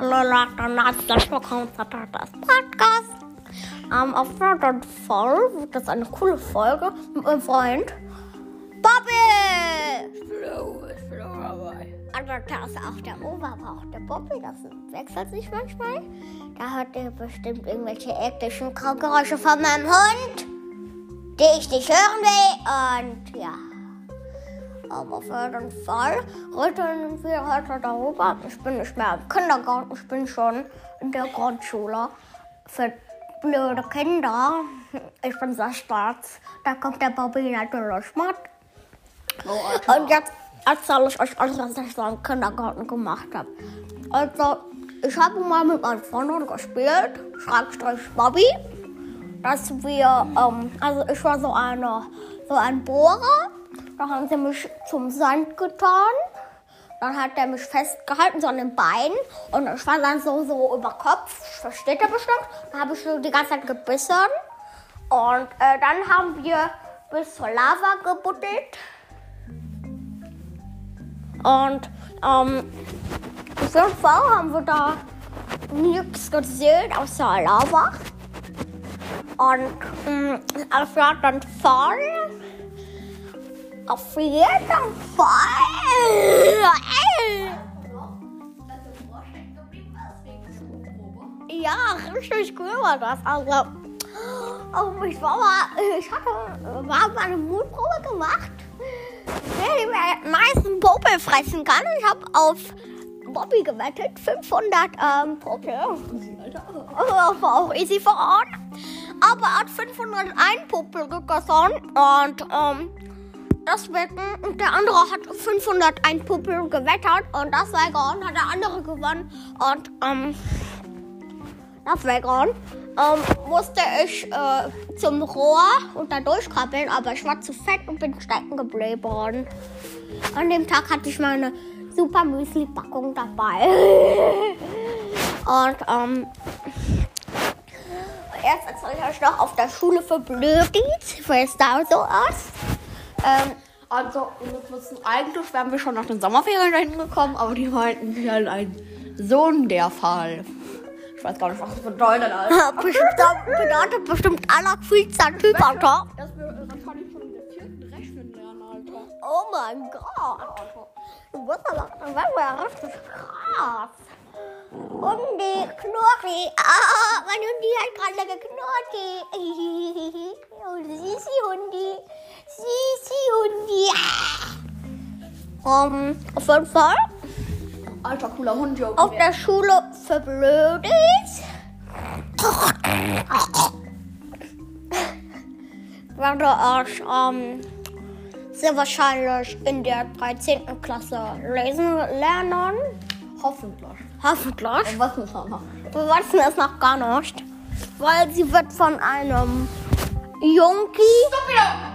Hallo Leute und herzlich willkommen zu das Podcast. Ähm, auf jeden Fall wird das eine coole Folge mit meinem Freund Bobby. Also da ist auch der Oberbauch, der Bobby, das wechselt sich manchmal. Da hört ihr bestimmt irgendwelche ektischen Geräusche von meinem Hund, die ich nicht hören will. Und ja. Aber auf jeden Fall reden wir heute darüber. Ich bin nicht mehr im Kindergarten, ich bin schon in der Grundschule für blöde Kinder. Ich bin sehr stolz. Da kommt der Bobby natürlich mit. Und jetzt erzähle ich euch alles, was ich so im Kindergarten gemacht habe. Also, ich habe mal mit meinen Freunden gespielt, Schrägstrich Bobby, dass wir, ähm, also ich war so, eine, so ein Bohrer, da haben sie mich zum Sand getan. Dann hat er mich festgehalten, so an den Beinen. Und ich war dann so, so über Kopf. Versteht er bestimmt. Dann habe ich so die ganze Zeit gebissen. Und äh, dann haben wir bis zur Lava gebuddelt. Und ähm, auf jeden Fall haben wir da nichts gesehen außer Lava. Und ähm, auf jeden Fall, auf jeden Fall. Ja, richtig cool war das. Also, oh, ich war mal, ich hatte, mal eine Mutprobe gemacht. Wer die meisten Popel fressen kann. Ich habe auf Bobby gewettet, 500 ähm, Popel. Das war auch easy for on. Aber er hat 501 Popel gegessen und ähm, deswegen, und der andere hat 501 Popel gewettet und deswegen hat der andere gewonnen und ähm, deswegen ähm, musste ich äh, zum Rohr und da durchkrabbeln, aber ich war zu fett und bin stecken geblieben. An dem Tag hatte ich meine super Müsli-Packung dabei. und ähm, jetzt erzähle ich euch noch auf der Schule für Blödis, wie es da so ist. Ähm, Also, müsst wissen, eigentlich wären wir schon nach den Sommerferien dahin gekommen, aber die meinten, wir haben ein Sohn der Fall. Ich weiß gar nicht, was das bedeutet. Alter. bestimmt, bedeutet bestimmt. Dass wir äh, wahrscheinlich schon in der vierten rechnen lernen, Alter. Oh mein Gott. Du bist aber, dann werden wir ja richtig krass. Hundi, Knurri. Ah, mein Hundi hat gerade geknurrt. Um, auf jeden Fall Alter, cooler Hund, Joke. auf der Schule für Blödis. werde ich ähm, sehr wahrscheinlich in der 13. Klasse lesen lernen. Hoffentlich. Hoffentlich. Was muss man machen? Wir wissen es noch gar nicht, weil sie wird von einem Junkie,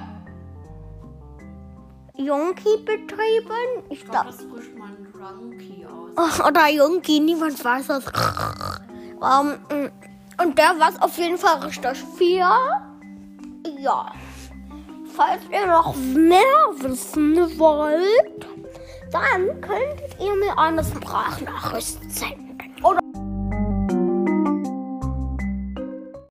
Junkie betrieben. Ich glaube, Das frischt mein Drunkie aus. oder Junkie, niemand weiß es. Ähm, und der war auf jeden Fall richtig viel. Ja. Falls ihr noch mehr wissen wollt, dann könntet ihr mir eine Sprachnachricht senden.